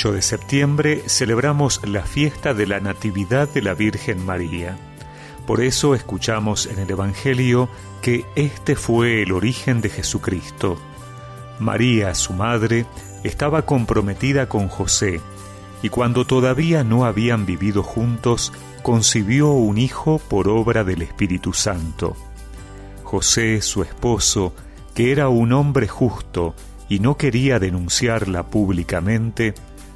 8 de septiembre celebramos la fiesta de la Natividad de la Virgen María. Por eso escuchamos en el Evangelio que este fue el origen de Jesucristo. María, su madre, estaba comprometida con José, y cuando todavía no habían vivido juntos, concibió un hijo por obra del Espíritu Santo. José, su esposo, que era un hombre justo y no quería denunciarla públicamente,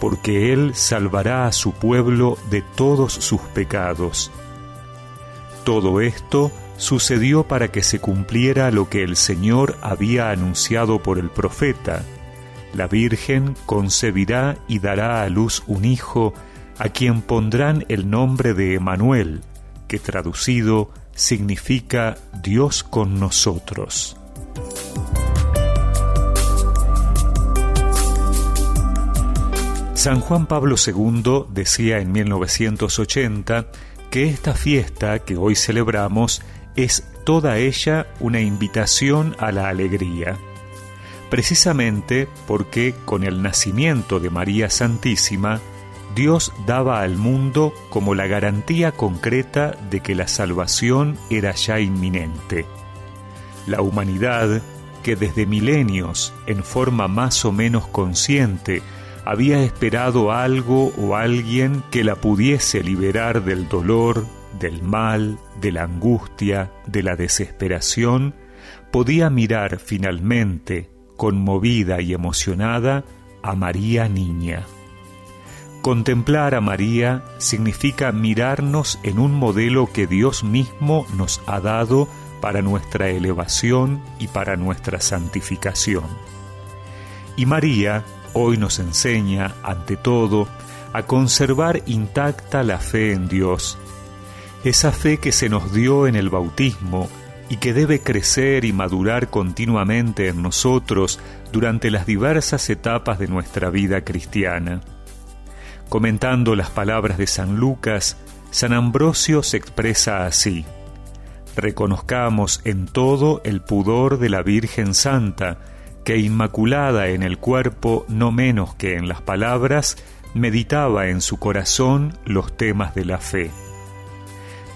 porque él salvará a su pueblo de todos sus pecados. Todo esto sucedió para que se cumpliera lo que el Señor había anunciado por el profeta. La Virgen concebirá y dará a luz un hijo, a quien pondrán el nombre de Emanuel, que traducido significa Dios con nosotros. San Juan Pablo II decía en 1980 que esta fiesta que hoy celebramos es toda ella una invitación a la alegría, precisamente porque con el nacimiento de María Santísima, Dios daba al mundo como la garantía concreta de que la salvación era ya inminente. La humanidad, que desde milenios, en forma más o menos consciente, había esperado algo o alguien que la pudiese liberar del dolor, del mal, de la angustia, de la desesperación, podía mirar finalmente, conmovida y emocionada, a María Niña. Contemplar a María significa mirarnos en un modelo que Dios mismo nos ha dado para nuestra elevación y para nuestra santificación. Y María hoy nos enseña, ante todo, a conservar intacta la fe en Dios, esa fe que se nos dio en el bautismo y que debe crecer y madurar continuamente en nosotros durante las diversas etapas de nuestra vida cristiana. Comentando las palabras de San Lucas, San Ambrosio se expresa así, Reconozcamos en todo el pudor de la Virgen Santa, que inmaculada en el cuerpo no menos que en las palabras, meditaba en su corazón los temas de la fe.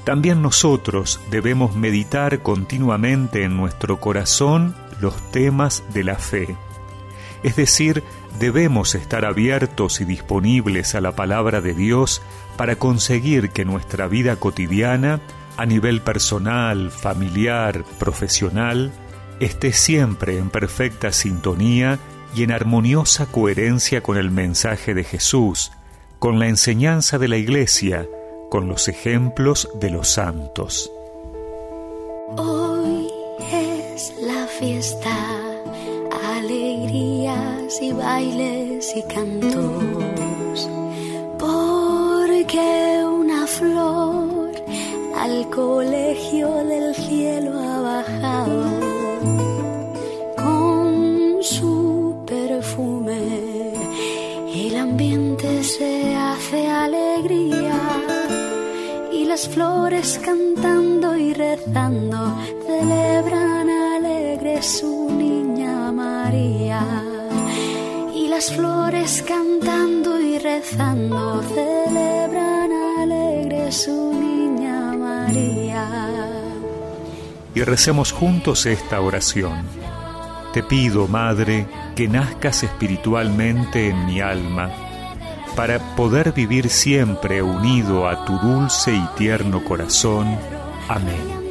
También nosotros debemos meditar continuamente en nuestro corazón los temas de la fe. Es decir, debemos estar abiertos y disponibles a la palabra de Dios para conseguir que nuestra vida cotidiana, a nivel personal, familiar, profesional, esté siempre en perfecta sintonía y en armoniosa coherencia con el mensaje de Jesús, con la enseñanza de la Iglesia, con los ejemplos de los santos. Hoy es la fiesta, alegrías y bailes y cantos, porque una flor al colegio del cielo ha bajado las flores cantando y rezando celebran alegre su niña María. Y las flores cantando y rezando celebran alegre su niña María. Y recemos juntos esta oración. Te pido, Madre, que nazcas espiritualmente en mi alma para poder vivir siempre unido a tu dulce y tierno corazón. Amén.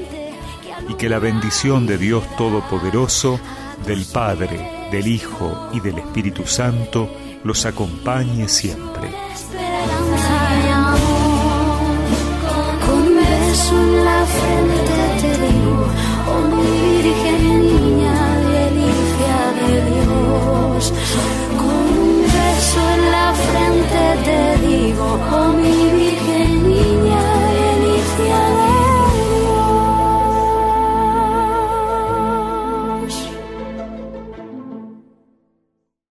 Y que la bendición de Dios Todopoderoso, del Padre, del Hijo y del Espíritu Santo los acompañe siempre.